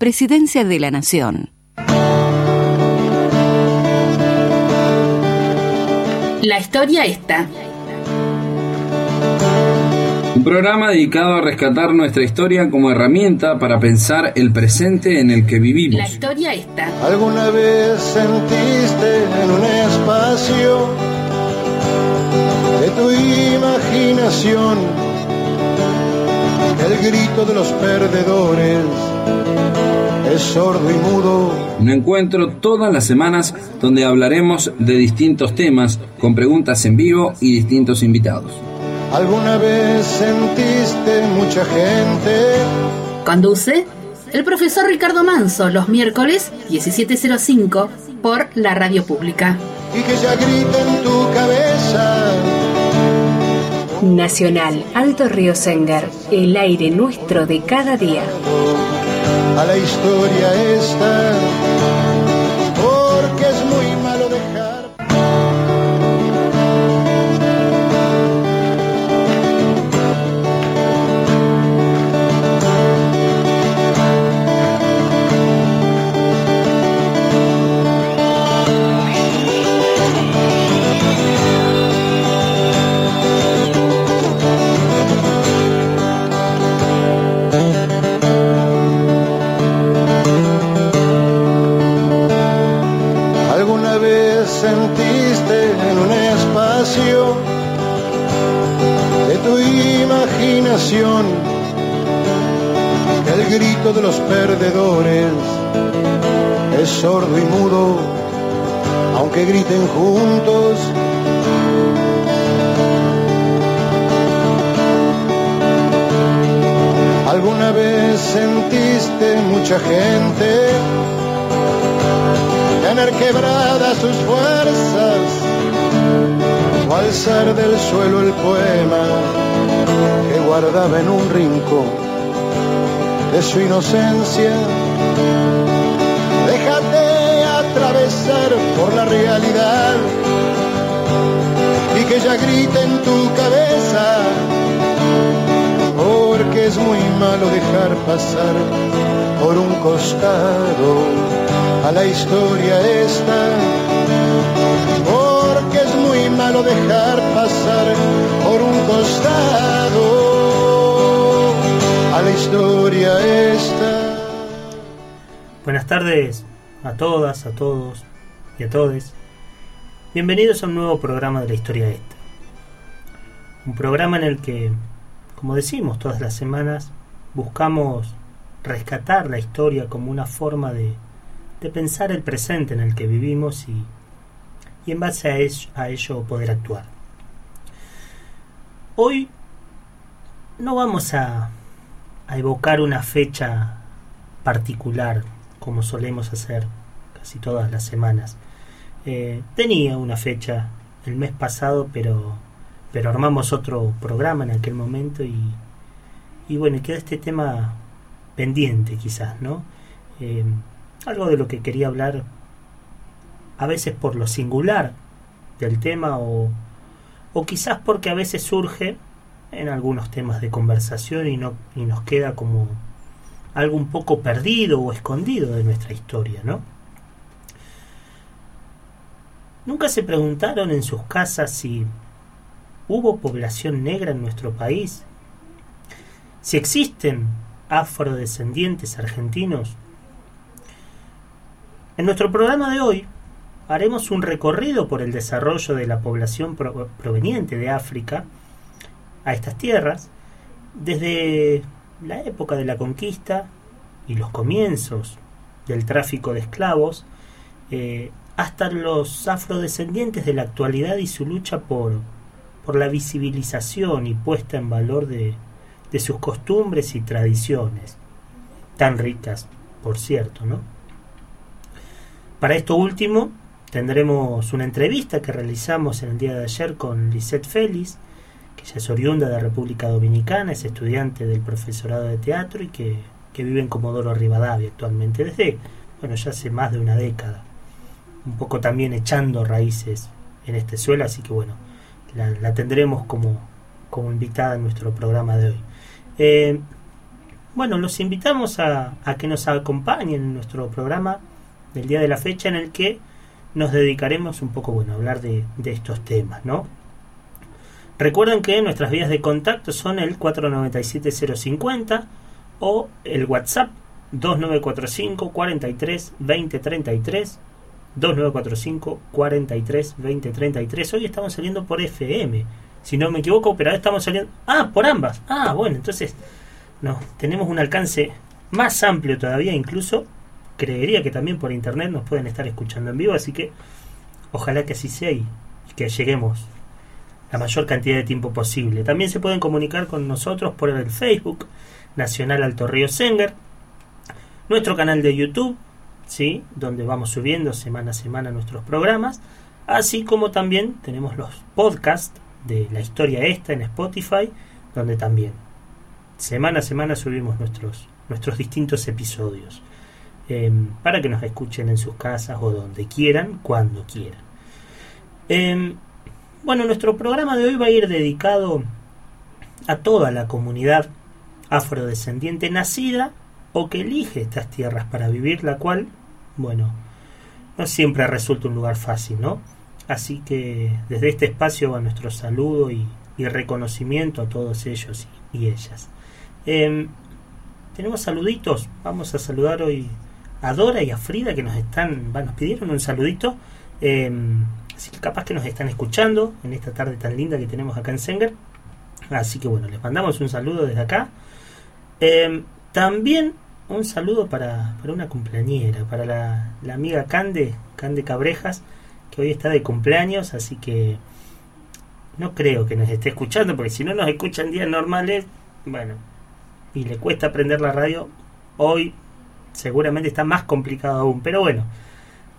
Presidencia de la Nación. La historia está. Un programa dedicado a rescatar nuestra historia como herramienta para pensar el presente en el que vivimos. La historia está. ¿Alguna vez sentiste en un espacio de tu imaginación el grito de los perdedores es sordo y mudo? Un encuentro todas las semanas donde hablaremos de distintos temas con preguntas en vivo y distintos invitados. ¿Alguna vez sentiste mucha gente? Conduce el profesor Ricardo Manso los miércoles 17.05 por la radio pública. Y que ya grita en tu cabeza. Nacional Alto Río Senger, el aire nuestro de cada día. A la historia esta, el grito de los perdedores es sordo y mudo, aunque griten juntos? ¿Alguna vez sentiste mucha gente tener quebradas sus fuerzas o alzar del suelo el poema que guardaba en un rincón de su inocencia. Déjate atravesar por la realidad y que ella grite en tu cabeza, porque es muy malo dejar pasar por un costado a la historia esta, porque es muy malo dejar pasar por un costado la historia esta. Buenas tardes a todas, a todos y a todes. Bienvenidos a un nuevo programa de la historia esta. Un programa en el que, como decimos todas las semanas, buscamos rescatar la historia como una forma de, de pensar el presente en el que vivimos y, y en base a ello, a ello poder actuar. Hoy no vamos a, a evocar una fecha particular como solemos hacer casi todas las semanas. Eh, tenía una fecha el mes pasado, pero, pero armamos otro programa en aquel momento y, y bueno, queda este tema pendiente quizás, ¿no? Eh, algo de lo que quería hablar a veces por lo singular del tema o, o quizás porque a veces surge en algunos temas de conversación y, no, y nos queda como algo un poco perdido o escondido de nuestra historia, ¿no? ¿Nunca se preguntaron en sus casas si hubo población negra en nuestro país? Si existen afrodescendientes argentinos? En nuestro programa de hoy haremos un recorrido por el desarrollo de la población pro proveniente de África a estas tierras, desde la época de la conquista y los comienzos del tráfico de esclavos, eh, hasta los afrodescendientes de la actualidad y su lucha por, por la visibilización y puesta en valor de, de sus costumbres y tradiciones, tan ricas, por cierto, ¿no? Para esto último, tendremos una entrevista que realizamos en el día de ayer con Lisette Félix, que ella es oriunda de República Dominicana, es estudiante del profesorado de teatro y que, que vive en Comodoro Rivadavia actualmente, desde, bueno, ya hace más de una década, un poco también echando raíces en este suelo, así que bueno, la, la tendremos como, como invitada en nuestro programa de hoy. Eh, bueno, los invitamos a, a que nos acompañen en nuestro programa del día de la fecha en el que nos dedicaremos un poco bueno, a hablar de, de estos temas, ¿no? Recuerden que nuestras vías de contacto son el 497-050 o el WhatsApp 2945 43 20 33 2945 43 20 33 hoy estamos saliendo por FM si no me equivoco pero ahora estamos saliendo ah por ambas. Ah bueno entonces no tenemos un alcance más amplio todavía incluso creería que también por internet nos pueden estar escuchando en vivo así que ojalá que así sea y que lleguemos la mayor cantidad de tiempo posible también se pueden comunicar con nosotros por el Facebook Nacional Alto Río Senger nuestro canal de YouTube, ¿sí? donde vamos subiendo semana a semana nuestros programas, así como también tenemos los podcasts de la historia esta en Spotify, donde también semana a semana subimos nuestros, nuestros distintos episodios, eh, para que nos escuchen en sus casas o donde quieran, cuando quieran. Eh, bueno, nuestro programa de hoy va a ir dedicado a toda la comunidad afrodescendiente nacida o que elige estas tierras para vivir, la cual, bueno, no siempre resulta un lugar fácil, ¿no? Así que desde este espacio va nuestro saludo y, reconocimiento a todos ellos y, ellas. Em, tenemos saluditos, vamos a saludar hoy a Dora y a Frida que nos están, nos pidieron un saludito. Em, así que capaz que nos están escuchando en esta tarde tan linda que tenemos acá en Senger. Así que bueno, les mandamos un saludo desde acá. Em, también un saludo para, para una cumpleañera, para la, la, amiga Cande, Cande Cabrejas, que hoy está de cumpleaños, así que no creo que nos esté escuchando, porque si no nos escuchan días normales, bueno, y le cuesta aprender la radio, hoy seguramente está más complicado aún, pero bueno,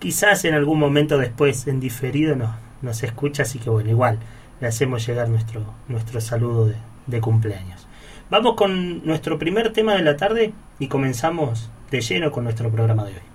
quizás en algún momento después, en diferido, nos, escucha, así que bueno, igual le hacemos llegar nuestro, nuestro saludo de, de cumpleaños. Vamos con nuestro primer tema de la tarde y comenzamos de lleno con nuestro programa de hoy.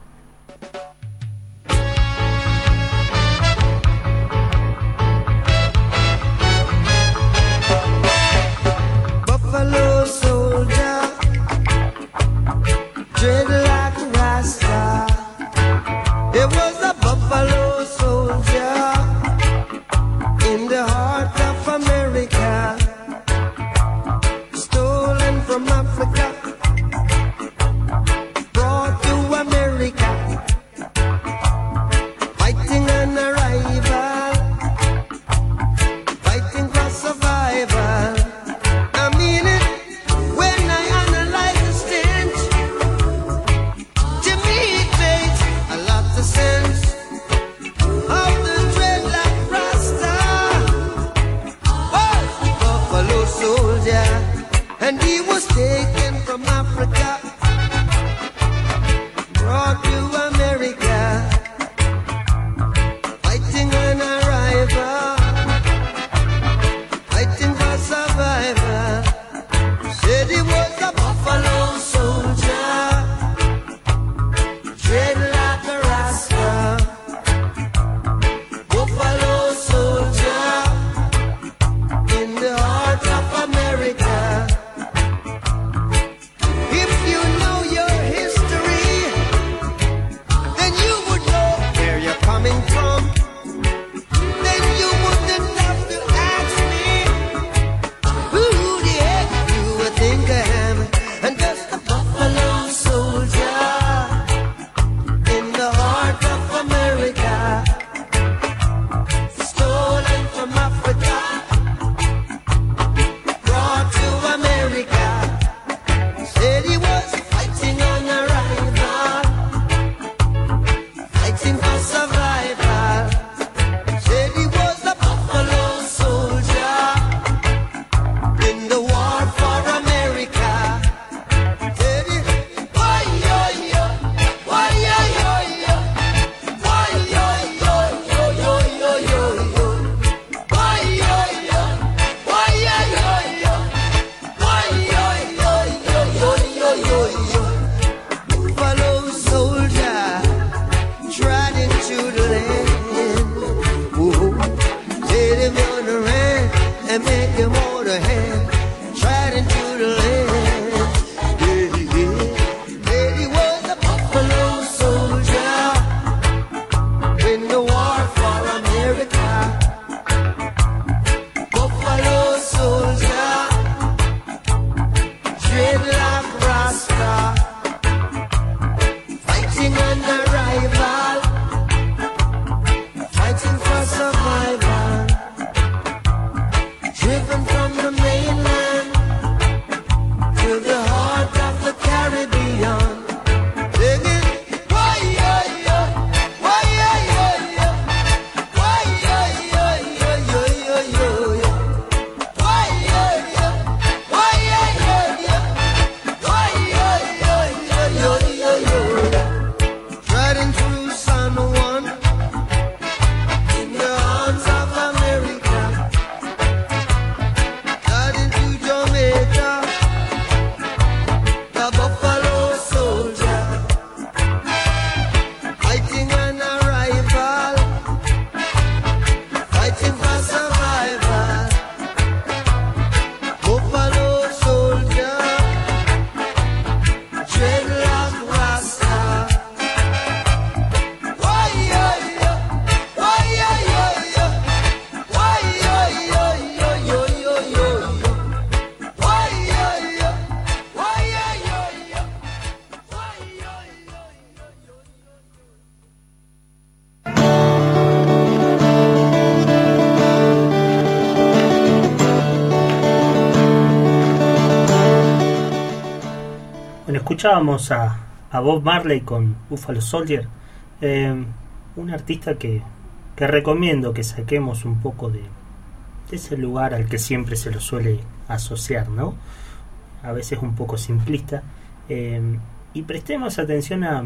Escuchábamos a, a Bob Marley con Buffalo Soldier, eh, un artista que, que recomiendo que saquemos un poco de, de ese lugar al que siempre se lo suele asociar, ¿no? A veces un poco simplista. eh, y prestemos atención a,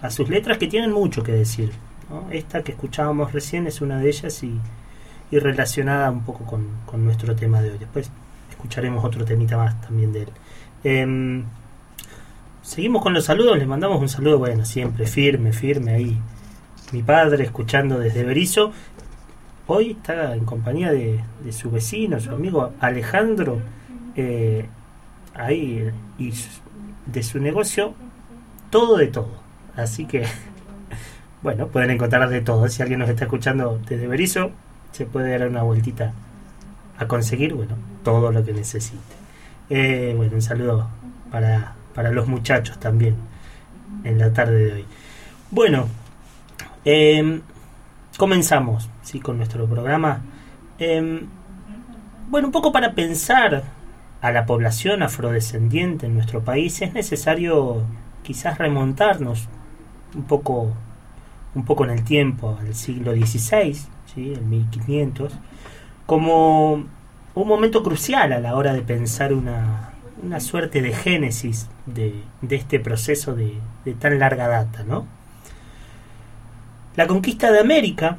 a sus letras que tienen mucho que decir. Esta que escuchábamos recién es una de ellas y, y relacionada un poco con, con nuestro tema de hoy. Después escucharemos otro temita más también de él. Em, seguimos con los saludos, les mandamos un saludo, bueno, siempre firme, firme ahí. Mi padre escuchando desde Berizo. Hoy está en compañía de, de su vecino, su amigo Alejandro, eh, ahí, y de su negocio, todo de todo. Así que, bueno, pueden encontrar de todo. Si alguien nos está escuchando desde Berizo, se puede dar una vueltita a conseguir, bueno, todo lo que necesite. Eh, bueno, un saludo para, para los muchachos también en la tarde de hoy. Bueno, eh, comenzamos ¿sí? con nuestro programa. Eh, bueno, un poco para pensar a la población afrodescendiente en nuestro país es necesario quizás remontarnos un poco, un poco en el tiempo, al siglo XVI, ¿sí? el 1500, como un momento crucial a la hora de pensar una, una suerte de génesis de, este proceso de, de tan larga data, ¿no? La conquista de América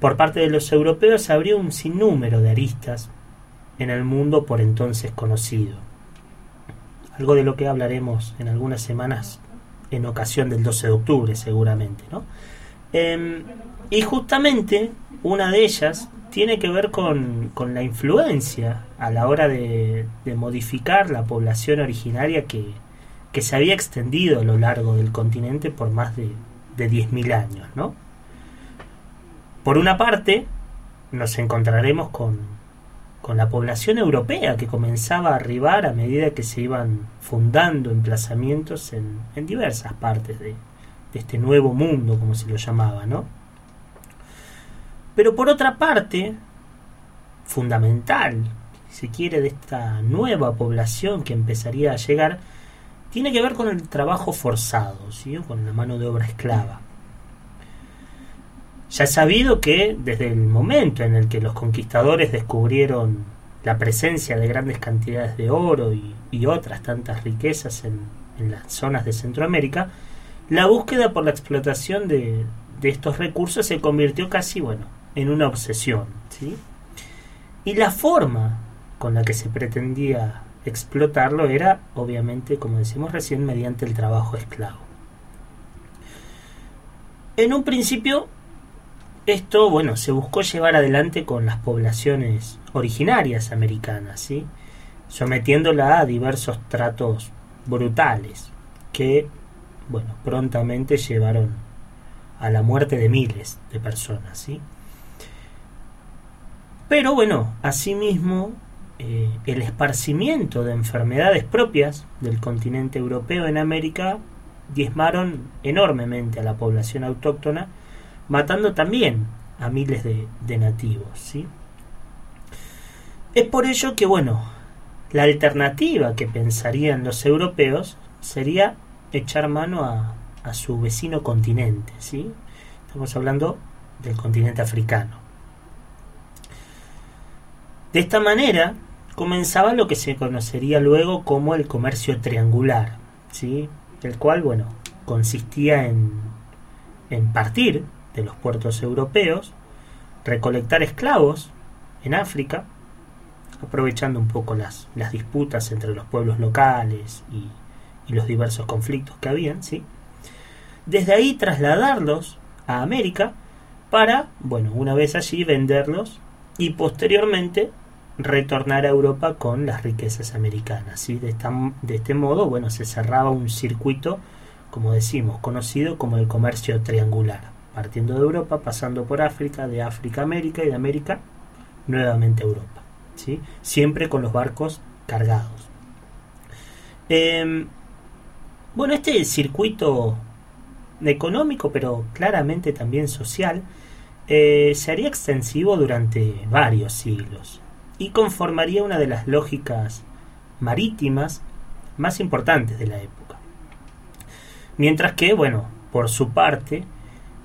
por parte de los europeos abrió un sinnúmero de aristas en el mundo por entonces conocido. Algo de lo que hablaremos en algunas semanas en ocasión del 12 de octubre seguramente, ¿no? Em, y justamente una de ellas tiene que ver con, con la influencia a la hora de, de modificar la población originaria que, que se había extendido a lo largo del continente por más de, de 10.000 años, ¿no? Por una parte, nos encontraremos con, con la población europea que comenzaba a arribar a medida que se iban fundando emplazamientos en, en diversas partes de, de este nuevo mundo, como se lo llamaba, ¿no? Pero por otra parte, fundamental, si quiere, de esta nueva población que empezaría a llegar, tiene que ver con el trabajo forzado, ¿sí? Con la mano de obra esclava. Ya es sabido que desde el momento en el que los conquistadores descubrieron la presencia de grandes cantidades de oro y, otras tantas riquezas en, en las zonas de Centroamérica, la búsqueda por la explotación de, de estos recursos se convirtió casi, bueno, en una obsesión, ¿sí? Y la forma con la que se pretendía explotarlo era, obviamente, como decimos recién, mediante el trabajo esclavo. En un principio, esto, bueno, se buscó llevar adelante con las poblaciones originarias americanas, ¿sí? Sometiéndola a diversos tratos brutales que, bueno, prontamente llevaron a la muerte de miles de personas, ¿sí? Pero bueno, asimismo, eh, el esparcimiento de enfermedades propias del continente europeo en América diezmaron enormemente a la población autóctona, matando también a miles de, nativos. ¿sí? Es por ello que, bueno, la alternativa que pensarían los europeos sería echar mano a, a su vecino continente. ¿sí? Estamos hablando del continente africano. De esta manera comenzaba lo que se conocería luego como el comercio triangular, ¿sí? el cual bueno, consistía en, en partir de los puertos europeos, recolectar esclavos en África, aprovechando un poco las, las disputas entre los pueblos locales y, los diversos conflictos que habían, ¿sí? desde ahí trasladarlos a América para, bueno, una vez allí venderlos y posteriormente retornar a Europa con las riquezas americanas. ¿sí? De, este modo, bueno, se cerraba un circuito, como decimos, conocido como el comercio triangular, partiendo de Europa, pasando por África, de África a América y de América nuevamente a Europa. ¿sí? Siempre con los barcos cargados. Eh, bueno, este circuito económico, pero claramente también social, eh, se haría extensivo durante varios siglos y conformaría una de las lógicas marítimas más importantes de la época. Mientras que, bueno, por su parte,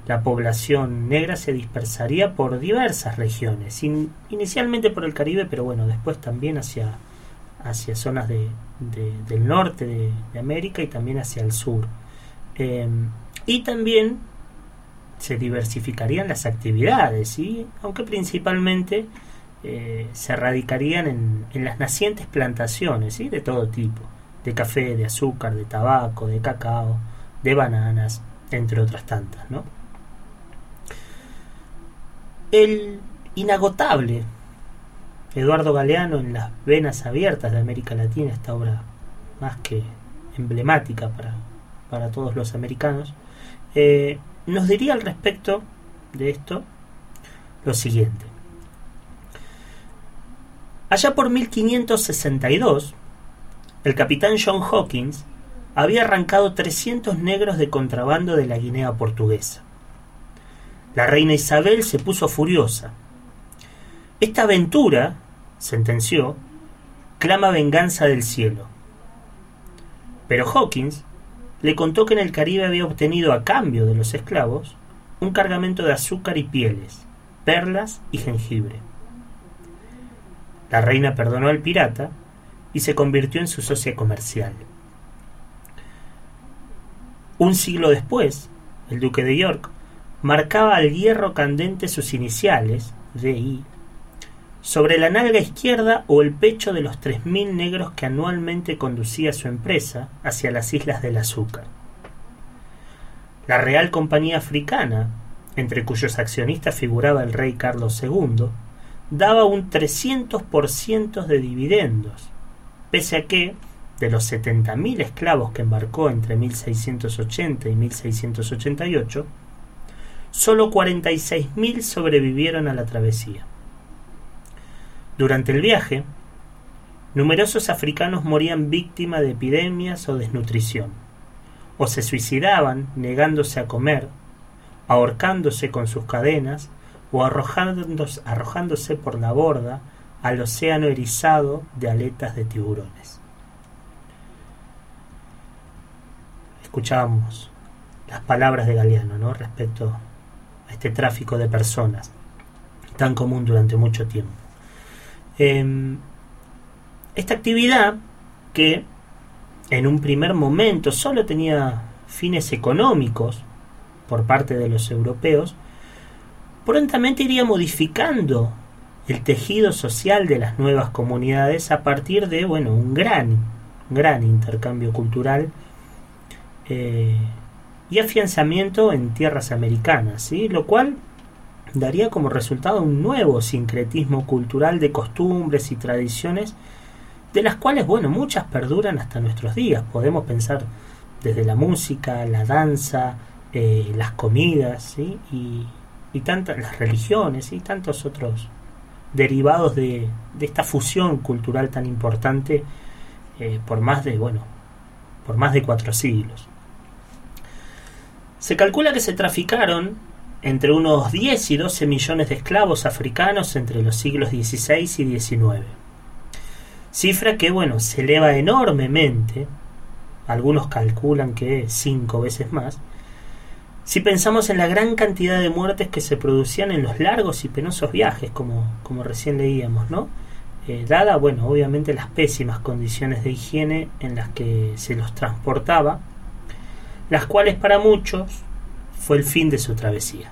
la población negra se dispersaría por diversas regiones, in- inicialmente por el Caribe, pero bueno, después también hacia, hacia zonas de, de- del norte de, América y también hacia el sur. Eh, y también se diversificarían las actividades, ¿sí? aunque principalmente eh, se radicarían en, las nacientes plantaciones ¿sí? de todo tipo, de café, de azúcar, de tabaco, de cacao, de bananas, entre otras tantas. ¿no? El inagotable Eduardo Galeano en las venas abiertas de América Latina, esta obra más que emblemática para, para todos los americanos, eh, nos diría al respecto de esto lo siguiente. Allá por 1562, el capitán John Hawkins había arrancado 300 negros de contrabando de la Guinea portuguesa. La reina Isabel se puso furiosa. Esta aventura, sentenció, clama venganza del cielo. Pero Hawkins le contó que en el Caribe había obtenido a cambio de los esclavos un cargamento de azúcar y pieles, perlas y jengibre. La reina perdonó al pirata y se convirtió en su socia comercial. Un siglo después, el duque de York marcaba al hierro candente sus iniciales, DI, sobre la nalga izquierda o el pecho de los 3.000 negros que anualmente conducía su empresa hacia las Islas del Azúcar. La Real Compañía Africana, entre cuyos accionistas figuraba el rey Carlos II, daba un 300% de dividendos, pese a que, de los 70.000 esclavos que embarcó entre 1680 y 1688, solo 46.000 sobrevivieron a la travesía. Durante el viaje, numerosos africanos morían víctimas de epidemias o desnutrición, o se suicidaban negándose a comer, ahorcándose con sus cadenas o arrojándose, arrojándose por la borda al océano erizado de aletas de tiburones. Escuchábamos las palabras de Galeano ¿no? respecto a este tráfico de personas tan común durante mucho tiempo. Eh, esta actividad que en un primer momento solo tenía fines económicos por parte de los europeos, prontamente iría modificando el tejido social de las nuevas comunidades a partir de bueno un gran gran intercambio cultural eh, y afianzamiento en tierras americanas, ¿sí? lo cual daría como resultado un nuevo sincretismo cultural de costumbres y tradiciones de las cuales, bueno, muchas perduran hasta nuestros días. Podemos pensar desde la música, la danza, eh, las comidas, ¿sí? y, y tantas las religiones y tantos otros derivados de, de esta fusión cultural tan importante eh, por más de, bueno, por más de cuatro siglos. Se calcula que se traficaron entre unos 10 y 12 millones de esclavos africanos entre los siglos XVI y XIX. Cifra que, bueno, se eleva enormemente, algunos calculan que cinco veces más, si pensamos en la gran cantidad de muertes que se producían en los largos y penosos viajes, como, como recién leíamos, ¿no? Eh, dada, bueno, obviamente las pésimas condiciones de higiene en las que se los transportaba, las cuales para muchos fue el fin de su travesía.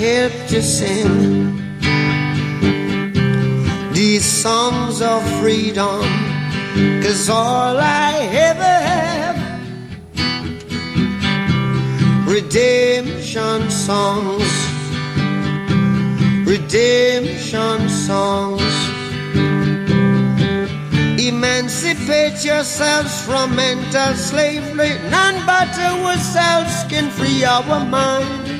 help to sing? these songs of freedom, cause all I ever have redemption songs, redemption songs. Emancipate yourselves from mental slavery. None but ourselves can free our minds.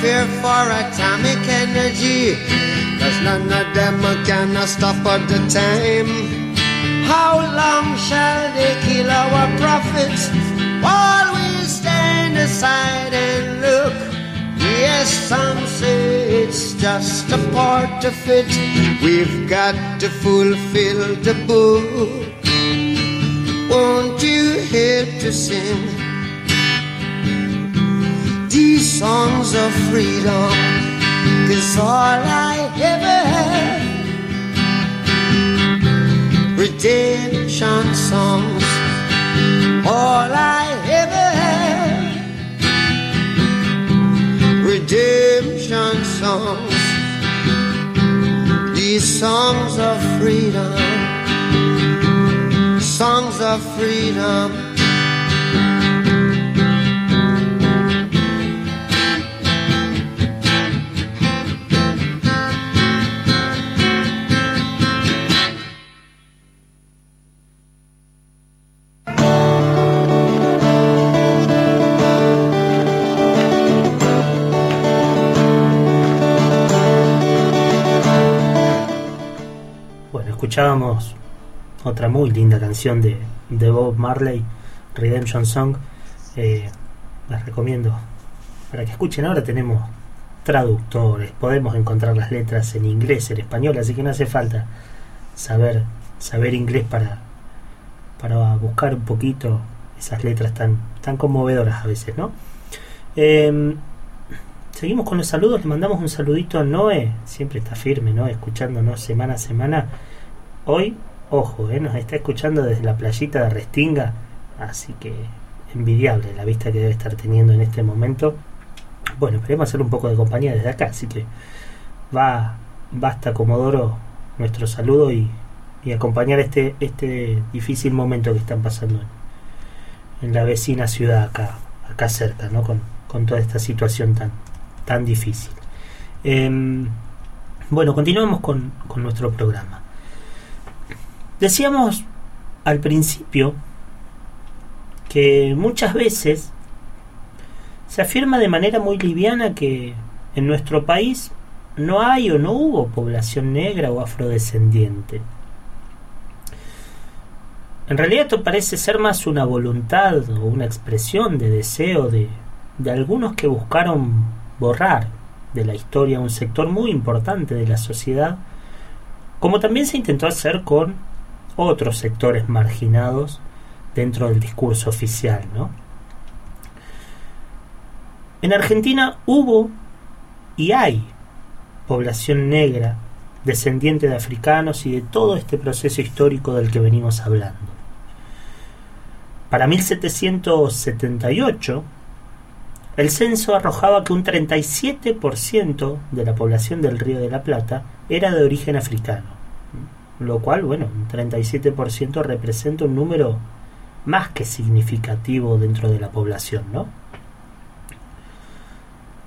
fear for atomic energy. Cause none of them can stop at the time. How long shall they kill our prophets while we stand aside and look? Yes, some say it's just a part of it. We've got to fulfill the book. Won't you help to sing songs of freedom? Cause all I ever had redemption songs. All I ever had redemption songs. These songs of freedom, songs of freedom. Escuchábamos otra muy linda canción de, de Bob Marley, Redemption Song. Eh, las recomiendo para que escuchen. Ahora tenemos traductores, podemos encontrar las letras en inglés, en español, así que no hace falta saber saber inglés para para buscar un poquito esas letras tan tan conmovedoras a veces, ¿no? Eh, seguimos con los saludos, le mandamos un saludito a Noé, siempre está firme, ¿no? Escuchándonos semana a semana. Hoy, ojo, ¿eh? nos está escuchando desde la playita de Restinga, así que envidiable la vista que debe estar teniendo en este momento. Bueno, esperemos hacer un poco de compañía desde acá, así que va, basta Comodoro nuestro saludo y, acompañar este, este difícil momento que están pasando en, la vecina ciudad acá, acá cerca, ¿no? Con, con toda esta situación tan, tan difícil. Eh, bueno, continuamos con, con nuestro programa. Decíamos al principio que muchas veces se afirma de manera muy liviana que en nuestro país no hay o no hubo población negra o afrodescendiente. En realidad esto parece ser más una voluntad o una expresión de deseo de, de algunos que buscaron borrar de la historia un sector muy importante de la sociedad, como también se intentó hacer con otros sectores marginados dentro del discurso oficial, ¿no? En Argentina hubo y hay población negra, descendiente de africanos y de todo este proceso histórico del que venimos hablando. Para 1778, el censo arrojaba que un 37% de la población del Río de la Plata era de origen africano, lo cual, bueno, un 37% representa un número más que significativo dentro de la población, ¿no?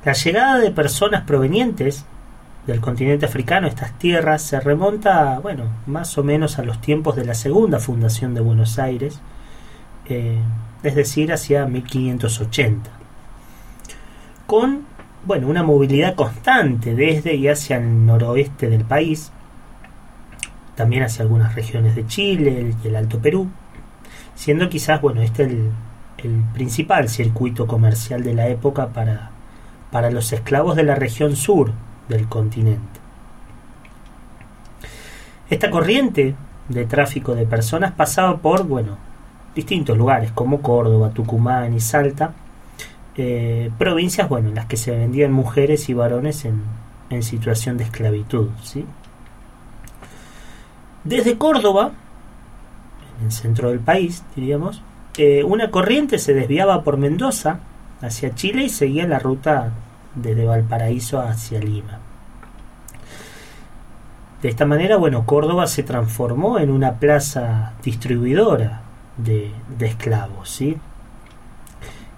La llegada de personas provenientes del continente africano a estas tierras se remonta, bueno, más o menos a los tiempos de la segunda fundación de Buenos Aires, eh, es decir, hacia 1580, con, bueno, una movilidad constante desde y hacia el noroeste del país, también hacia algunas regiones de Chile y el Alto Perú, siendo quizás, bueno, este el, principal circuito comercial de la época para, para los esclavos de la región sur del continente. Esta corriente de tráfico de personas pasaba por, bueno, distintos lugares como Córdoba, Tucumán y Salta, eh, provincias, bueno, en las que se vendían mujeres y varones en, en situación de esclavitud, ¿sí? Desde Córdoba, en el centro del país, diríamos, eh, una corriente se desviaba por Mendoza hacia Chile y seguía la ruta desde Valparaíso hacia Lima. De esta manera, bueno, Córdoba se transformó en una plaza distribuidora de, de esclavos, ¿sí?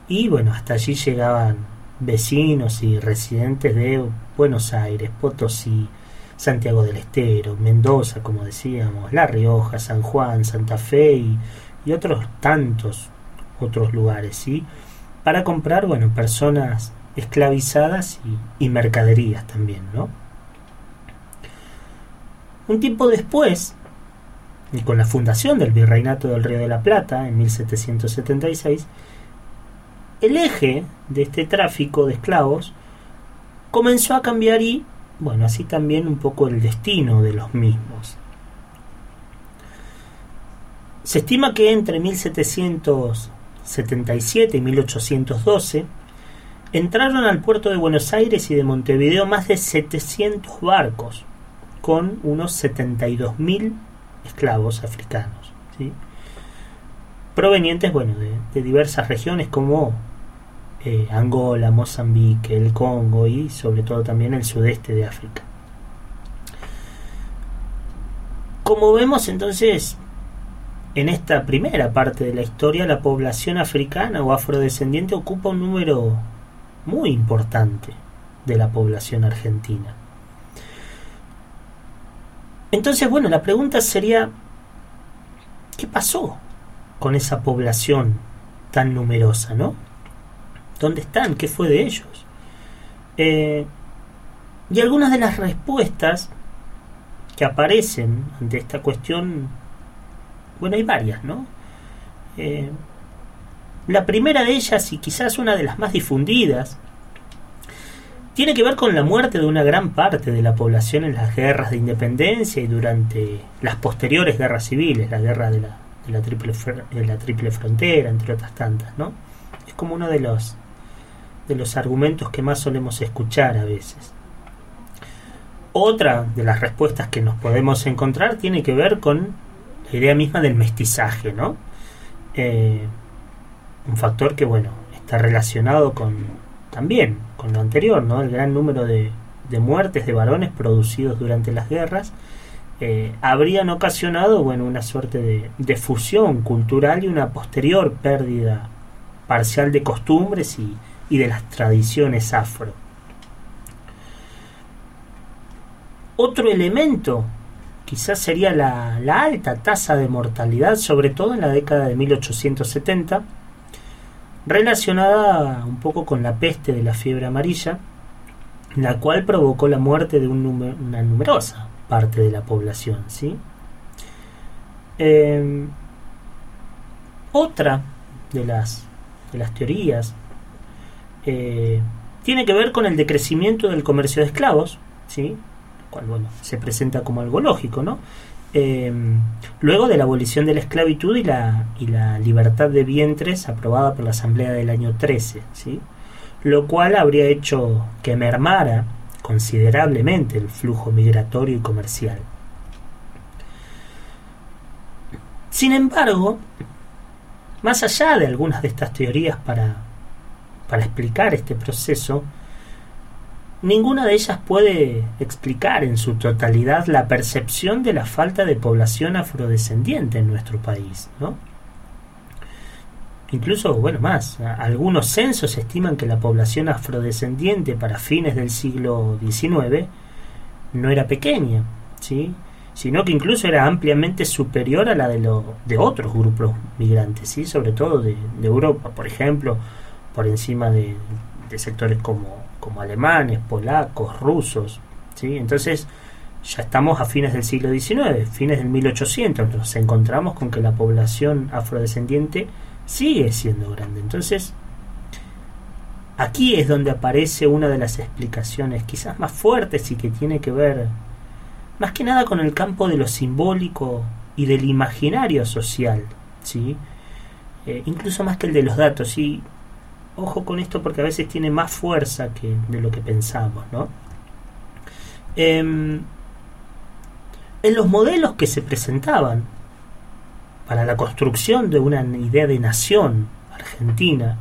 Y bueno, hasta allí llegaban vecinos y residentes de Buenos Aires, Potosí, Santiago del Estero, Mendoza, como decíamos, La Rioja, San Juan, Santa Fe y, otros tantos otros lugares, ¿sí? Para comprar, bueno, personas esclavizadas y, y mercaderías también, ¿no? Un tiempo después, y con la fundación del Virreinato del Río de la Plata en 1776, el eje de este tráfico de esclavos comenzó a cambiar y, bueno, así también un poco el destino de los mismos. Se estima que entre 1777 y 1812 entraron al puerto de Buenos Aires y de Montevideo más de 700 barcos con unos 72.000 esclavos africanos, provenientes bueno, de diversas regiones como eh, Angola, Mozambique, el Congo y sobre todo también el sudeste de África. Como vemos entonces, en esta primera parte de la historia, la población africana o afrodescendiente ocupa un número muy importante de la población argentina. Entonces, bueno, la pregunta sería, ¿qué pasó con esa población tan numerosa, no? ¿Dónde están? ¿Qué fue de ellos? Eh, y algunas de las respuestas que aparecen ante esta cuestión, bueno, hay varias, ¿no? Eh, la primera de ellas, y quizás una de las más difundidas, tiene que ver con la muerte de una gran parte de la población en las guerras de independencia y durante las posteriores guerras civiles, la guerra de la, de la, triple, de la triple frontera, entre otras tantas, ¿no? Es como uno de los, de los argumentos que más solemos escuchar a veces. Otra de las respuestas que nos podemos encontrar tiene que ver con la idea misma del mestizaje, ¿no? Eh, un factor que, bueno, está relacionado con también con lo anterior, ¿no? El gran número de, de muertes de varones producidos durante las guerras eh, habrían ocasionado, bueno, una suerte de, de fusión cultural y una posterior pérdida parcial de costumbres y, y de las tradiciones afro. Otro elemento quizás sería la, la, alta tasa de mortalidad, sobre todo en la década de 1870, relacionada un poco con la peste de la fiebre amarilla, la cual provocó la muerte de una numerosa parte de la población. ¿sí? Eh, otra de las, de las teorías eh, tiene que ver con el decrecimiento del comercio de esclavos, ¿sí? cual bueno, se presenta como algo lógico, ¿no? Eh, luego de la abolición de la esclavitud y la, y la libertad de vientres aprobada por la Asamblea del año 13, ¿sí? lo cual habría hecho que mermara considerablemente el flujo migratorio y comercial. Sin embargo, más allá de algunas de estas teorías para, para explicar este proceso, ninguna de ellas puede explicar en su totalidad la percepción de la falta de población afrodescendiente en nuestro país, ¿no? Incluso, bueno, más, algunos censos estiman que la población afrodescendiente para fines del siglo XIX no era pequeña, ¿sí? sino que incluso era ampliamente superior a la de, de otros grupos migrantes, ¿sí? sobre todo de Europa, por ejemplo, por encima de, sectores como, como alemanes, polacos, rusos. ¿sí? Entonces, ya estamos a fines del siglo XIX, fines del 1800, nos encontramos con que la población afrodescendiente sigue siendo grande. Entonces, aquí es donde aparece una de las explicaciones quizás más fuertes y que tiene que ver más que nada con el campo de lo simbólico y del imaginario social, ¿sí? Eh, incluso más que el de los datos. Y ojo con esto porque a veces tiene más fuerza que de lo que pensamos, ¿no? Em, en los modelos que se presentaban para la construcción de una idea de nación argentina,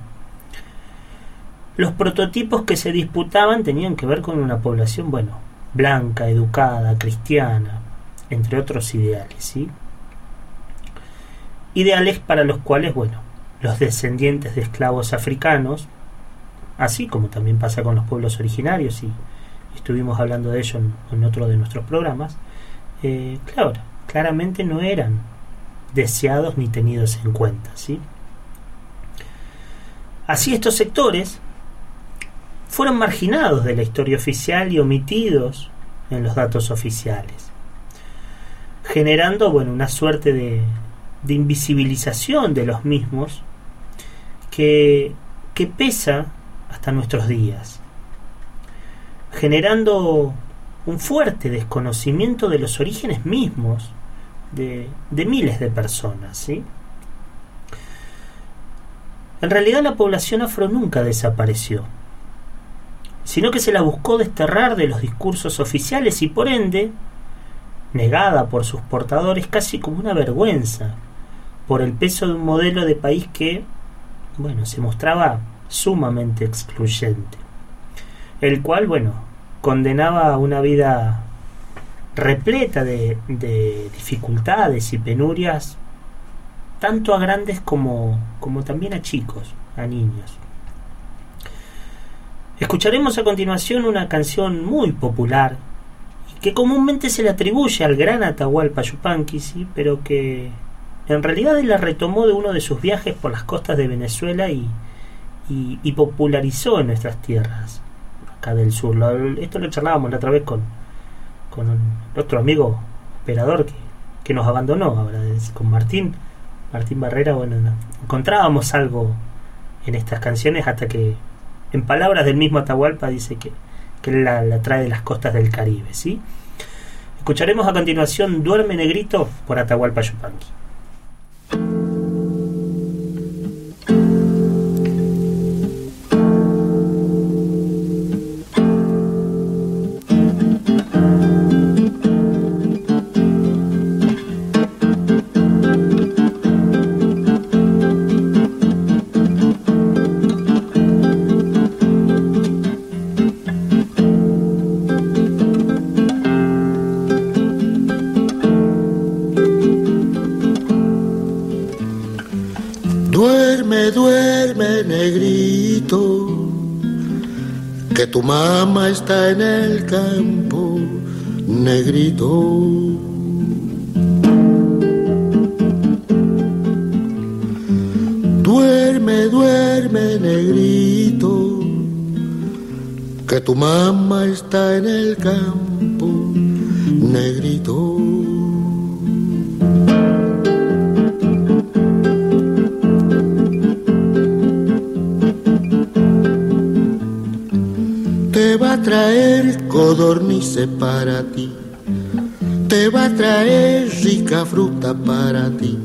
los prototipos que se disputaban tenían que ver con una población, bueno, blanca, educada, cristiana, entre otros ideales, ¿sí? Ideales para los cuales, bueno, los descendientes de esclavos africanos, así como también pasa con los pueblos originarios, y estuvimos hablando de ello en, otro de nuestros programas, eh, claro, claramente no eran deseados ni tenidos en cuenta, ¿sí? Así estos sectores fueron marginados de la historia oficial y omitidos en los datos oficiales, generando bueno, una suerte de invisibilización de los mismos que, pesa hasta nuestros días, generando un fuerte desconocimiento de los orígenes mismos de, de miles de personas. ¿sí? En realidad la población afro nunca desapareció, sino que se la buscó desterrar de los discursos oficiales y por ende negada por sus portadores casi como una vergüenza por el peso de un modelo de país que, bueno, se mostraba sumamente excluyente, el cual, bueno, condenaba a una vida repleta de, de dificultades y penurias, tanto a grandes como, como también a chicos, a niños. Escucharemos a continuación una canción muy popular que comúnmente se le atribuye al gran Atahualpa Yupanqui, ¿sí? pero que en realidad él la retomó de uno de sus viajes por las costas de Venezuela y, y, popularizó en nuestras tierras, acá del sur. Lo- esto lo charlábamos la otra vez con, con otro amigo operador que, que nos abandonó ahora, con Martín. Martín Barrera, bueno, no- encontrábamos algo en estas canciones hasta que, en palabras del mismo Atahualpa, dice que, que la, la trae de las costas del Caribe, ¿sí? Escucharemos a continuación Duerme Negrito por Atahualpa Yupanqui. Mamá está en el campo, negrito. Duerme, duerme, negrito, que tu mamá está en el campo, negrito. Te va a traer codornices para ti. Te va a traer rica fruta para ti.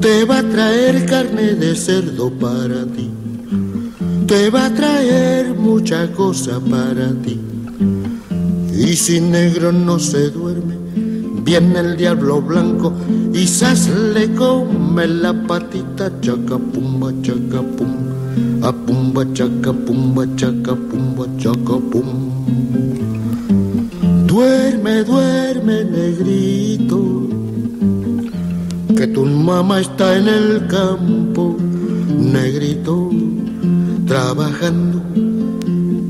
Te va a traer carne de cerdo para ti. Te va a traer mucha cosa para ti. Y si negro no se duerme, viene el diablo blanco y sas le come la patita chacapumba chacapum. A pumba chaca, pumba chaca, pumba chaca, pum. Duerme, duerme, negrito, que tu mamá está en el campo, negrito, trabajando,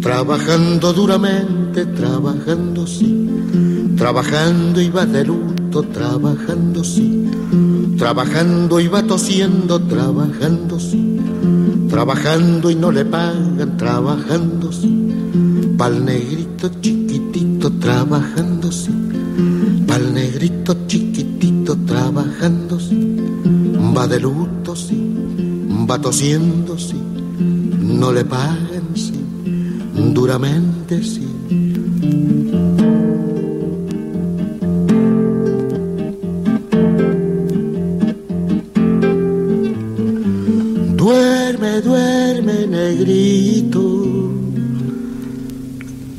trabajando duramente, trabajando sí, trabajando y va de luto, trabajando sí, trabajando y va tosiendo, trabajando sí, trabajando y no le pagan, trabajando sí, pa'l negrito chiquitito, trabajando sí, pa'l negrito chiquitito, trabajando sí, va de luto sí, va tosiendo sí, no le pagan sí, duramente sí.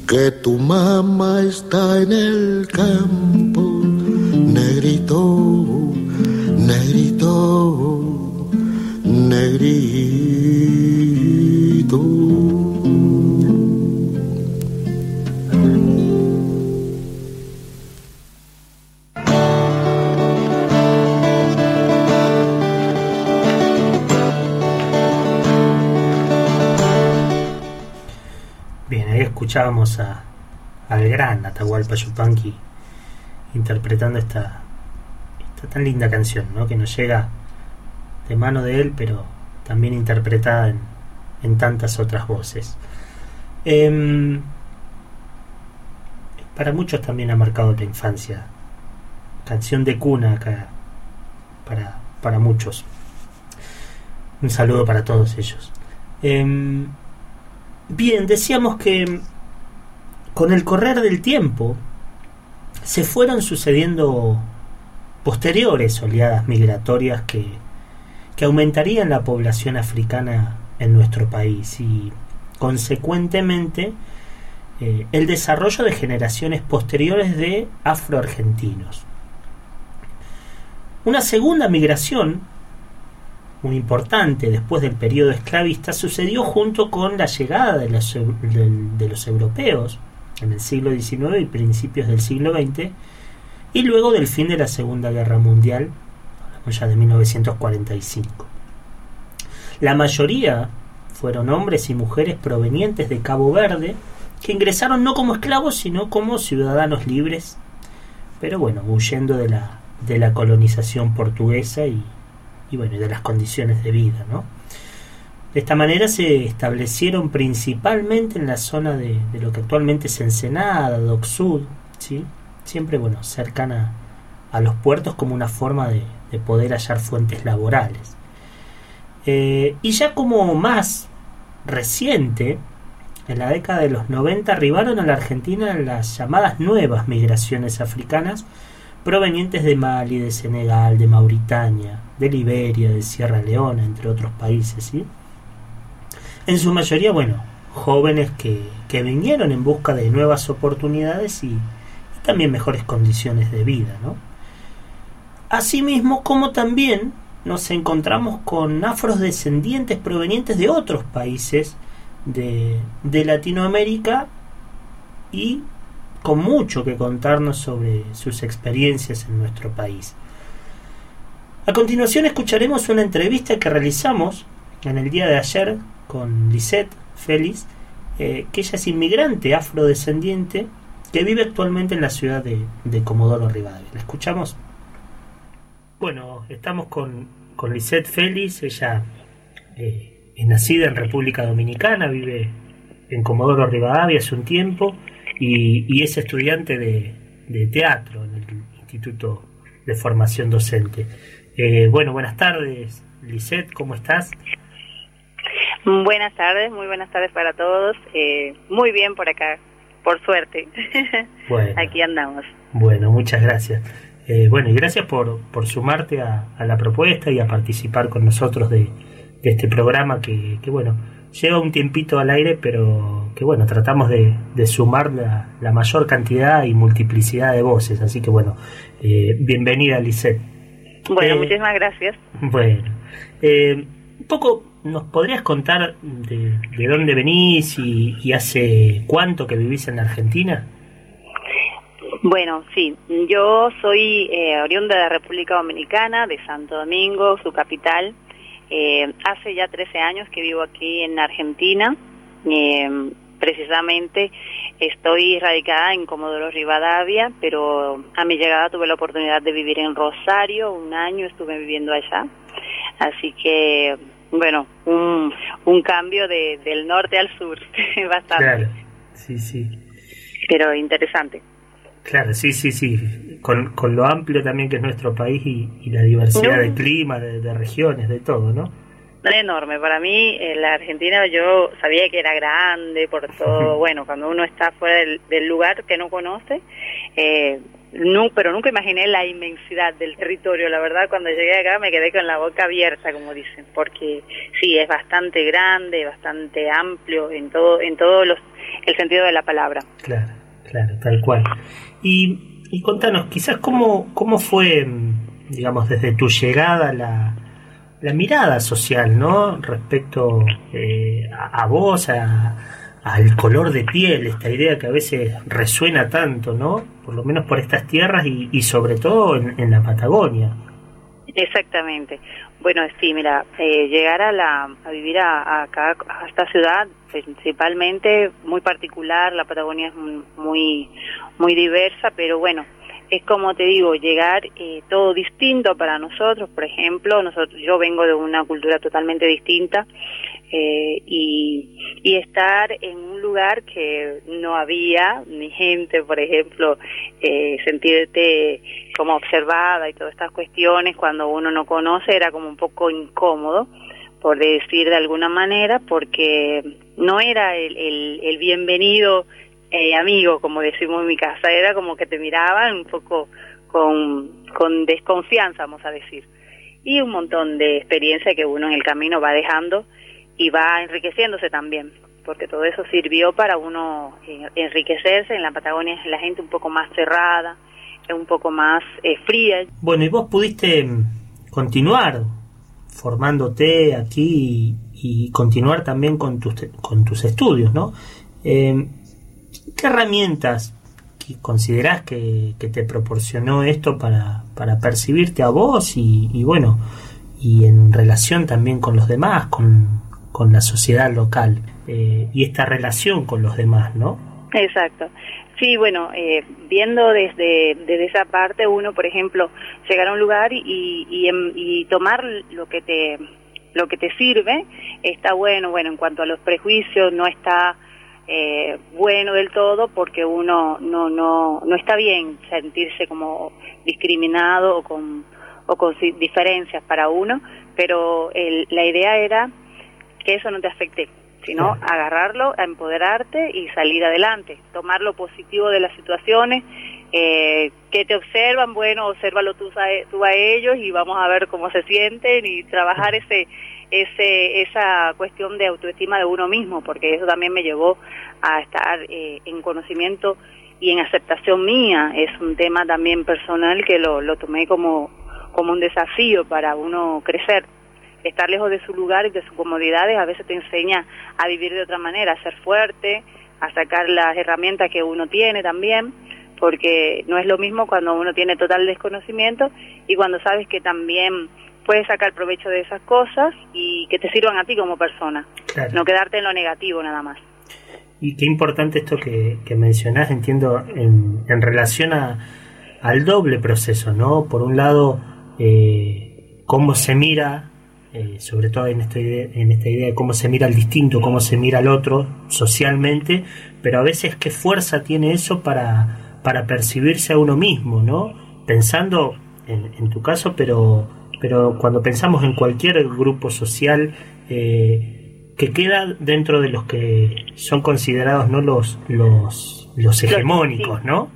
Que tu mamá está en el escuchábamos a, al gran Atahualpa Yupanqui interpretando esta, esta tan linda canción, ¿no? Que nos llega de mano de él, pero también interpretada en, en tantas otras voces. Em, para muchos también ha marcado la infancia. Canción de cuna acá para, para muchos. Un saludo para todos ellos. Em, Bien, decíamos que con el correr del tiempo se fueron sucediendo posteriores oleadas migratorias que, que aumentarían la población africana en nuestro país y consecuentemente eh, el desarrollo de generaciones posteriores de afroargentinos. Una segunda migración muy importante después del periodo esclavista sucedió junto con la llegada de los, europeos en el siglo XIX y principios del siglo XX y luego del fin de la Segunda Guerra Mundial, ya de 1945. La mayoría fueron hombres y mujeres provenientes de Cabo Verde que ingresaron no como esclavos sino como ciudadanos libres, pero bueno, huyendo de la, de la colonización portuguesa y, y bueno, de las condiciones de vida, ¿no? De esta manera se establecieron principalmente en la zona de, lo que actualmente es Ensenada, Sud, ¿sí? siempre bueno, cercana a los puertos como una forma de, de poder hallar fuentes laborales. Eh, y ya como más reciente, en la década de los 90 arribaron a la Argentina las llamadas nuevas migraciones africanas provenientes de Mali, de Senegal, de Mauritania, de Liberia, de Sierra Leona, entre otros países, ¿sí? En su mayoría, bueno, jóvenes que, que vinieron en busca de nuevas oportunidades y, también mejores condiciones de vida, ¿no? Asimismo, como también nos encontramos con afrodescendientes provenientes de otros países de, de Latinoamérica y con mucho que contarnos sobre sus experiencias en nuestro país. A continuación escucharemos una entrevista que realizamos en el día de ayer con Lisette Félix, eh, que ella es inmigrante afrodescendiente que vive actualmente en la ciudad de, Comodoro Rivadavia. ¿La escuchamos? Bueno, estamos con, con Lisette Félix, ella eh, es nacida en República Dominicana, vive en Comodoro Rivadavia hace un tiempo y, y es estudiante de, de teatro en el Instituto de Formación Docente. Eh, bueno, buenas tardes, Lisette, ¿cómo estás? Buenas tardes, muy buenas tardes para todos. Eh, muy bien por acá, por suerte. Bueno. Aquí andamos. Bueno, muchas gracias. Eh, bueno, y gracias por, por sumarte a, a la propuesta y a participar con nosotros de, de este programa que, que, bueno, lleva un tiempito al aire, pero que, bueno, tratamos de, de sumar la, la mayor cantidad y multiplicidad de voces. Así que, bueno, eh, bienvenida, Lisette. Bueno, Eh, muchísimas gracias. Bueno, eh, un poco nos podrías contar de, de dónde venís y, y hace cuánto que vivís en Argentina? Bueno, sí, yo soy eh, oriunda de la República Dominicana, de Santo Domingo, su capital. Eh, hace ya 13 años que vivo aquí en Argentina. Eh, precisamente estoy radicada en Comodoro Rivadavia, pero a mi llegada tuve la oportunidad de vivir en Rosario, un año estuve viviendo allá. Así que, bueno, un, un cambio de, del norte al sur, bastante, Claro, sí, sí. pero interesante. Claro, sí, sí, sí. Con, con lo amplio también que es nuestro país y, y la diversidad de clima, de, de regiones, de todo, ¿no? enorme. Para mí, eh, la Argentina, yo sabía que era grande por todo. Bueno, cuando uno está fuera del, del lugar que no conoce, eh, pero nunca imaginé la inmensidad del territorio. La verdad, cuando llegué acá me quedé con la boca abierta, como dicen, porque sí, es bastante grande, bastante amplio en todo, en todo los, el sentido de la palabra. Claro, claro, tal cual. Y, y contanos, quizás cómo, cómo fue, digamos, desde tu llegada la, la mirada social, ¿no? Respecto eh, a, a vos, a- al color de piel, esta idea que a veces resuena tanto, ¿no? Por lo menos por estas tierras y, y sobre todo en, en la Patagonia. Exactamente. Bueno, sí, mira, eh, llegar a, la, a vivir a, acá, a esta ciudad, principalmente muy particular, la Patagonia es muy, muy diversa, pero bueno, es como te digo, llegar eh, todo distinto para nosotros, por ejemplo, nosotros, yo vengo de una cultura totalmente distinta eh, y, estar en un lugar que no había ni gente, por ejemplo, eh, sentirte como observada y todas estas cuestiones cuando uno no conoce era como un poco incómodo por decir de alguna manera porque no era el, el, el bienvenido eh, amigo como decimos en mi casa era como que te miraban un poco con desconfianza vamos a decir. Y un montón de experiencia que uno en el camino va dejando y va enriqueciéndose también porque todo eso sirvió para uno enriquecerse en la Patagonia es la gente un poco más cerrada un poco más eh, fría Bueno, y vos pudiste mm, continuar formándote aquí y, continuar también con tus, con tus estudios, ¿no? Eh, ¿Qué herramientas que considerás que, que te proporcionó esto para, para percibirte a vos y, y bueno, y en relación también con los demás, con, con la sociedad local eh, y esta relación con los demás, ¿no? Exacto. Sí, bueno, eh, viendo desde, desde esa parte, uno, por ejemplo, llegar a un lugar y, y, em- y tomar lo que te lo que te sirve está bueno. Bueno, en cuanto a los prejuicios, no está eh, bueno del todo porque uno no no no está bien sentirse como discriminado o con o con diferencias para uno, pero el- la idea era que eso no te afecte, sino agarrarlo, a empoderarte y salir adelante, tomar lo positivo de las situaciones, eh, que te observan, bueno, obsérvalo tú a, tú a ellos y vamos a ver cómo se sienten y trabajar ese ese esa cuestión de autoestima de uno mismo, porque eso también me llevó a estar eh, en conocimiento y en aceptación mía. Es un tema también personal que lo, lo tomé como, como un desafío para uno crecer estar lejos de su lugar y de sus comodidades a veces te enseña a vivir de otra manera, a ser fuerte, a sacar las herramientas que uno tiene también, porque no es lo mismo cuando uno tiene total desconocimiento y cuando sabes que también puedes sacar provecho de esas cosas y que te sirvan a ti como persona, Claro. no quedarte en lo negativo nada más. Y qué importante esto que, que mencionás, entiendo, en, en relación a, al doble proceso, ¿no? Por un lado, eh, cómo se mira, eh, sobre todo en esta, idea, en esta idea de cómo se mira al distinto, cómo se mira al otro socialmente, pero a veces qué fuerza tiene eso para, para percibirse a uno mismo, ¿no? Pensando en, en tu caso, pero, pero cuando pensamos en cualquier grupo social, eh, que queda dentro de los que son considerados no los los los hegemónicos, ¿no?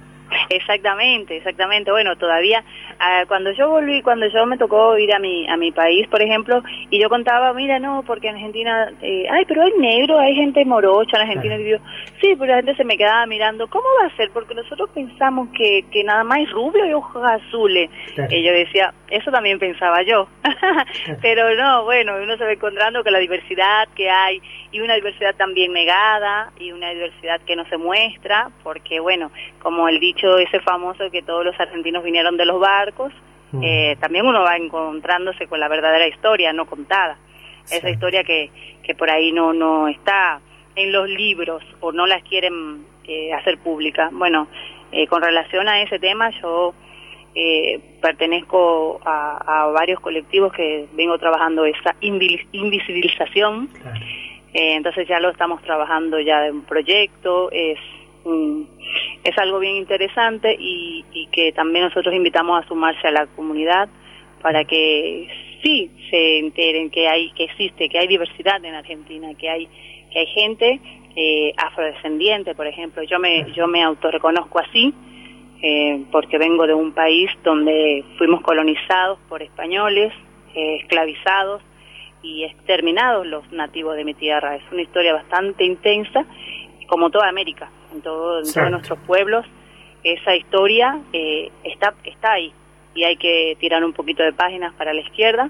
Exactamente, exactamente. Bueno, todavía ah, cuando yo volví, cuando yo me tocó ir a mi a mi país, por ejemplo, y yo contaba, mira, no, porque en Argentina, eh, ay, pero hay negro, hay gente morocha en Argentina. Y yo, sí, pero la gente se me quedaba mirando, ¿cómo va a ser? Porque nosotros pensamos que, que nada más es rubio y ojos azules. Claro. Y yo decía, eso también pensaba yo. pero no, bueno, uno se va encontrando con la diversidad que hay y una diversidad también negada y una diversidad que no se muestra, porque bueno, como el dicho ese famoso que todos los argentinos vinieron de los barcos, Mm. eh, también uno va encontrándose con la verdadera historia no contada, esa historia que, que por ahí no, no está en los libros o no las quieren eh, hacer pública. Bueno, eh, con relación a ese tema yo eh, pertenezco a, a varios colectivos que vengo trabajando esa invi- invisibilización Claro. eh, entonces ya lo estamos trabajando ya de un proyecto, es un- es algo bien interesante y, y que también nosotros invitamos a sumarse a la comunidad para que sí se enteren que hay que existe, que hay diversidad en Argentina, que hay que hay gente eh, afrodescendiente, por ejemplo. Yo me yo me autorreconozco así eh, porque vengo de un país donde fuimos colonizados por españoles, eh, esclavizados y exterminados los nativos de mi tierra. Es una historia bastante intensa, como toda América, en, todo, en todos nuestros pueblos. Esa historia eh, está, está ahí y hay que tirar un poquito de páginas para la izquierda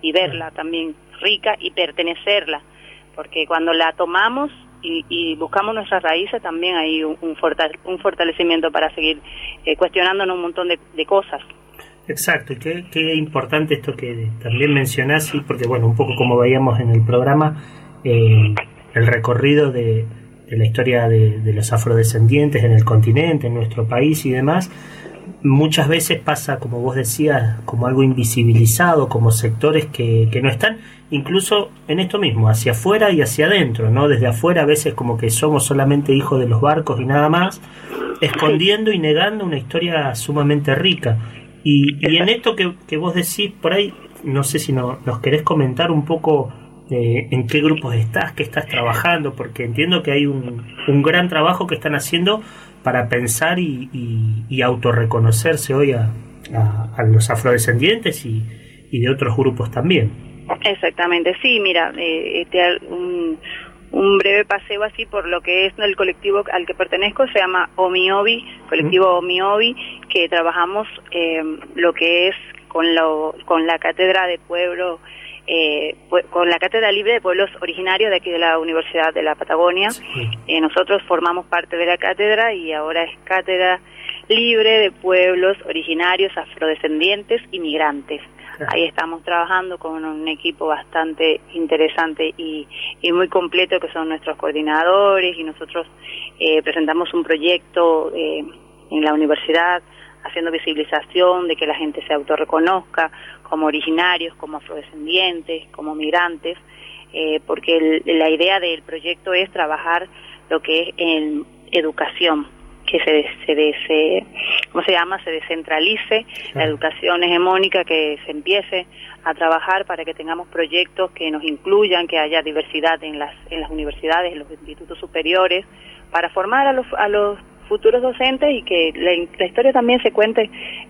y verla también rica y pertenecerla, porque cuando la tomamos y, y buscamos nuestras raíces también hay un, un, un fortalecimiento para seguir eh, cuestionándonos un montón de, de cosas. Exacto, y qué, qué importante esto que también mencionás, porque bueno, un poco como veíamos en el programa, eh, el recorrido de, de la historia de, los afrodescendientes en el continente, en nuestro país y demás, muchas veces pasa, como vos decías, como algo invisibilizado, como sectores que, que no están, incluso en esto mismo, hacia afuera y hacia adentro, ¿no? Desde afuera a veces como que somos solamente hijos de los barcos y nada más, escondiendo y negando una historia sumamente rica. Y, y en esto que, que vos decís, por ahí, no sé si no- nos querés comentar un poco eh, en qué grupos estás, qué estás trabajando, porque entiendo que hay un, un gran trabajo que están haciendo para pensar y, y, y autorreconocerse hoy a, a- a los afrodescendientes y, y de otros grupos también. Exactamente, sí, mira, eh, este, un, un breve paseo así por lo que es el colectivo al que pertenezco, se llama OMIOBI, colectivo OMIOBI, que trabajamos eh, lo que es con, lo, con la cátedra de pueblo, eh, pue- con la cátedra libre de pueblos originarios de aquí de la Universidad de la Patagonia. Eh, nosotros formamos parte de la cátedra y ahora es cátedra libre de pueblos originarios, afrodescendientes y migrantes. Ahí estamos trabajando con un equipo bastante interesante y, y muy completo que son nuestros coordinadores y nosotros eh, presentamos un proyecto eh, en la universidad haciendo visibilización de que la gente se autorreconozca como originarios, como afrodescendientes, como migrantes, eh, porque el- la idea del proyecto es trabajar lo que es en educación, que se, se, se- ¿cómo se llama? Se descentralice la educación hegemónica, que se empiece a trabajar para que tengamos proyectos que nos incluyan, que haya diversidad en las, en las universidades, en los institutos superiores, para formar a los, a los futuros docentes y que la, la historia también se cuente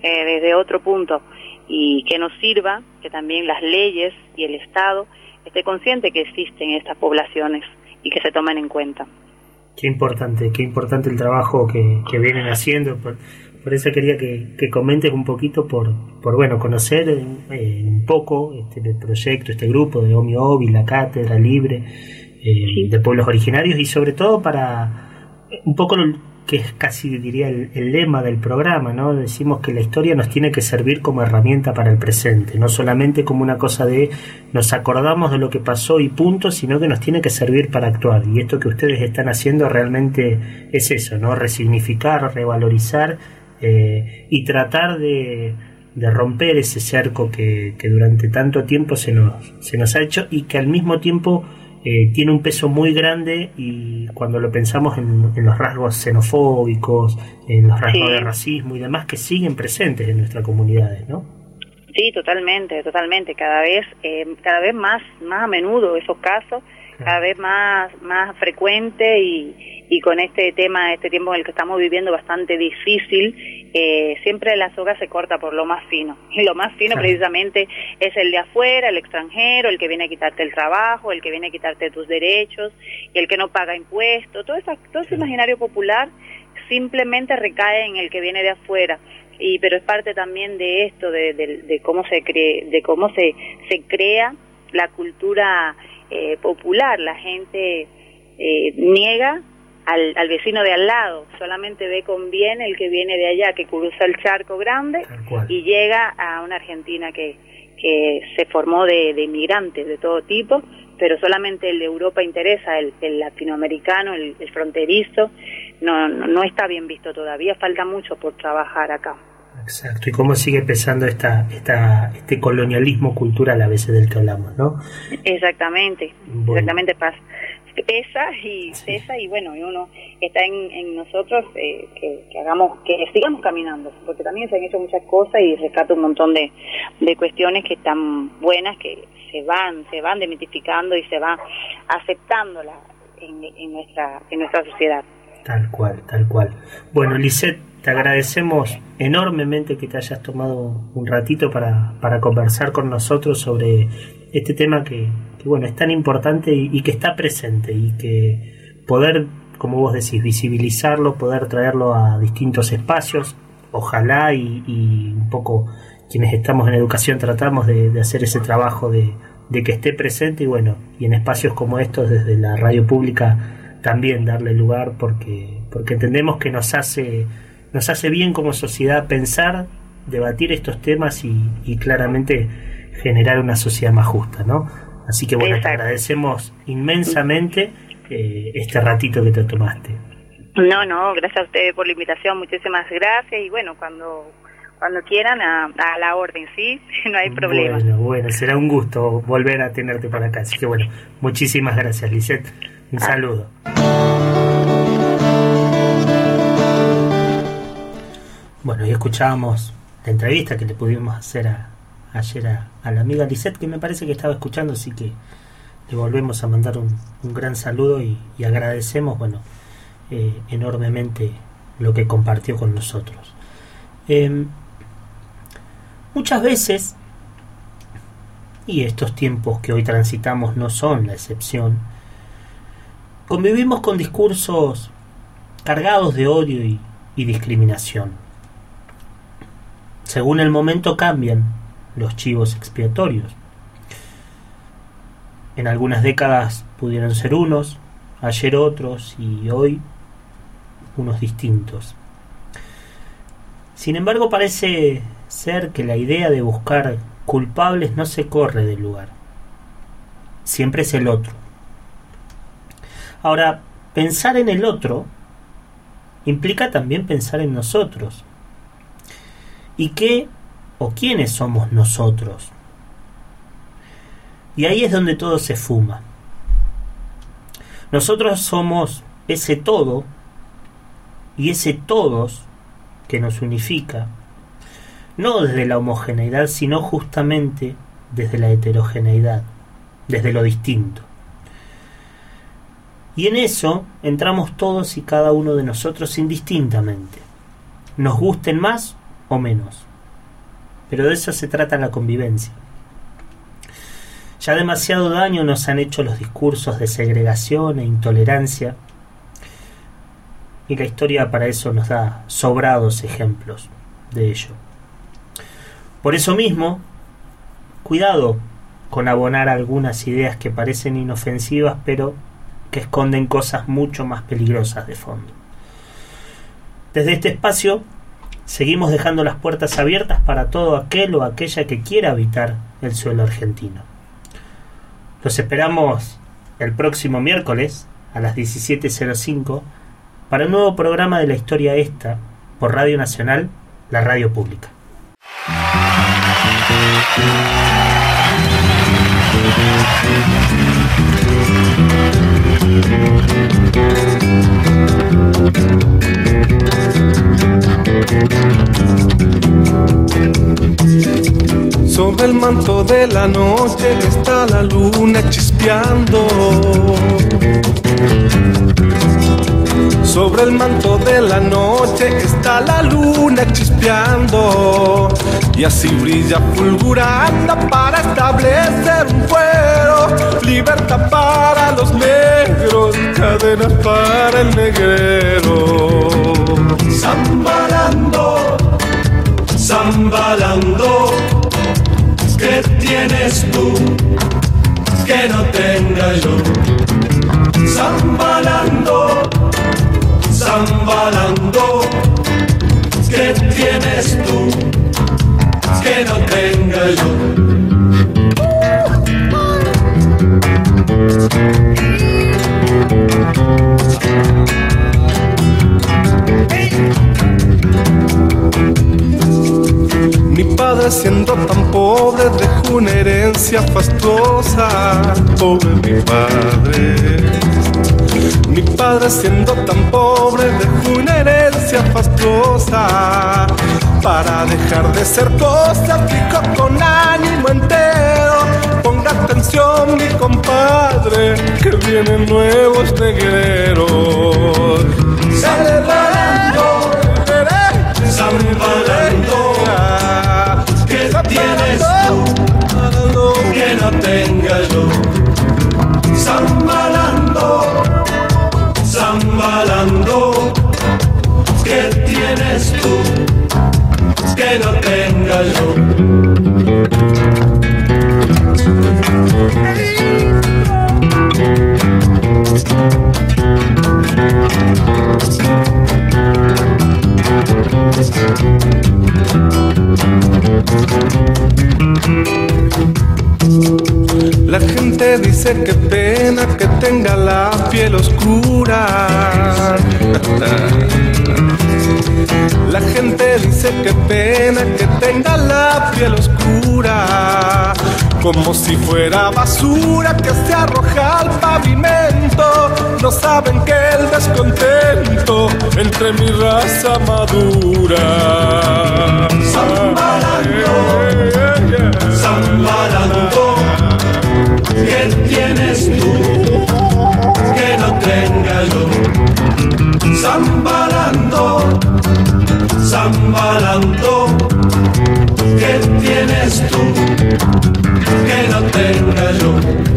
eh, desde otro punto y que nos sirva que también las leyes y el Estado esté consciente que existen estas poblaciones y que se tomen en cuenta. Qué importante, qué importante el trabajo que, que vienen haciendo. Por, por eso quería que, que comentes un poquito por, por bueno, conocer eh, un poco este el proyecto, este grupo de Omi Obi, la cátedra libre eh, de pueblos originarios y sobre todo para un poco que es casi diría el, lema del programa, ¿no? Decimos que la historia nos tiene que servir como herramienta para el presente, no solamente como una cosa de nos acordamos de lo que pasó y punto, sino que nos tiene que servir para actuar. Y esto que ustedes están haciendo realmente es eso, ¿no? Resignificar, revalorizar eh, y tratar de, de romper ese cerco que, que durante tanto tiempo se nos, se nos ha hecho y que al mismo tiempo eh, tiene un peso muy grande y cuando lo pensamos en, en los rasgos xenofóbicos, en los rasgos Sí. de racismo y demás que siguen presentes en nuestras comunidades, ¿no? Sí, totalmente, totalmente. Cada vez, eh, cada vez más, más a menudo esos casos, cada vez más, más frecuente y, y con este tema, este tiempo en el que estamos viviendo bastante difícil, eh, siempre la soga se corta por lo más fino. Y lo más fino Claro. precisamente es el de afuera, el extranjero, el que viene a quitarte el trabajo, el que viene a quitarte tus derechos, y el que no paga impuestos, todo, esa, todo ese imaginario popular simplemente recae en el que viene de afuera y pero es parte también de esto de, de- de cómo se cree de cómo se se crea la cultura eh, popular la gente eh, niega al, al vecino de al lado solamente ve con bien el que viene de allá que cruza el charco grande y llega a una Argentina que que se formó de, de inmigrantes de todo tipo pero solamente el de Europa interesa, el, el latinoamericano, el, el fronterizo, no, no, no está bien visto todavía, falta mucho por trabajar acá. Exacto, y cómo sigue pesando esta, esta, este colonialismo cultural a veces del que hablamos, ¿no? Exactamente, Bueno. exactamente pasa. Pesa y Sí. pesa y bueno, y uno está en, en nosotros eh, que, que hagamos, que sigamos caminando, porque también se han hecho muchas cosas y rescato un montón de, de cuestiones que están buenas, que se van, se van demitificando y se va aceptando la, en, en nuestra, en nuestra sociedad. Tal cual, tal cual. Bueno, Lisette, te agradecemos enormemente que te hayas tomado un ratito para, para conversar con nosotros sobre este tema que, que, bueno, es tan importante y, que está presente y que poder, como vos decís, visibilizarlo, poder traerlo a distintos espacios, ojalá y, y un poco quienes estamos en educación tratamos de, de hacer ese trabajo de, de que esté presente y bueno, y en espacios como estos desde la radio pública también darle lugar porque, porque entendemos que nos hace, nos hace bien como sociedad pensar, debatir estos temas y, y claramente generar una sociedad más justa, ¿no? Así que bueno, te agradecemos inmensamente eh, este ratito que te tomaste. No, no, gracias a ustedes por la invitación, muchísimas gracias y bueno, cuando cuando quieran a, a la orden, ¿sí? No hay problema. Bueno, bueno, será un gusto volver a tenerte para acá. Así que bueno, muchísimas gracias, Lisette. Un Ah. saludo. Bueno, y escuchábamos la entrevista que le pudimos hacer a, ayer a, la amiga Lisette, que me parece que estaba escuchando, así que le volvemos a mandar un, un gran saludo y, agradecemos, bueno, eh, enormemente lo que compartió con nosotros. Em, muchas veces, y estos tiempos que hoy transitamos no son la excepción, convivimos con discursos cargados de odio y discriminación. Según el momento cambian los chivos expiatorios. En algunas décadas pudieron ser unos, ayer otros y hoy unos distintos. Sin embargo, parece ser que la idea de buscar culpables no se corre del lugar. Siempre es el otro. Ahora, pensar en el otro implica también pensar en nosotros. ¿Y qué o quiénes somos nosotros? Y ahí es donde todo se fuma. Nosotros somos ese todo y ese todos que nos unifica, no desde la homogeneidad, sino justamente desde la heterogeneidad, desde lo distinto. Y en eso entramos todos y cada uno de nosotros indistintamente, nos gusten más o menos. Pero de eso se trata la convivencia. Ya demasiado daño nos han hecho los discursos de segregación e intolerancia, y la historia para eso nos da sobrados ejemplos de ello. Por eso mismo, cuidado con abonar algunas ideas que parecen inofensivas, pero que esconden cosas mucho más peligrosas de fondo. Desde este espacio seguimos dejando las puertas abiertas para todo aquel o aquella que quiera habitar el suelo argentino. Los esperamos el próximo miércoles a las 17.05 para un nuevo programa de la historia esta por Radio Nacional, la radio pública. Sobre el manto de la noche está la luna chispeando. Sobre el manto de la noche está la luna chispeando y así brilla fulgurando para establecer un fuero. Libertad para los negros, cadenas para el negrero. Zambalando, zambalando, ¿qué tienes tú que no tenga yo? Zambalando, zambalando, ¿qué tienes tú que no tenga yo? Mi padre siendo tan pobre dejó una herencia fastuosa, pobre mi padre. Mi padre siendo tan pobre dejó una herencia fastuosa, para dejar de ser cosa dijo con ánimo entero. Ponga atención mi compadre, que vienen nuevos negreros. Zambalando, La gente dice que pena que tenga la piel oscura. La gente dice que pena que tenga la piel oscura. Como si fuera basura que se arroja al pavimento. No saben que el descontento entre mi raza madura. Zambalando, ¿qué tienes tú que no tenga yo? Zambalando, zambalando, ¿qué tienes tú que no tenga yo?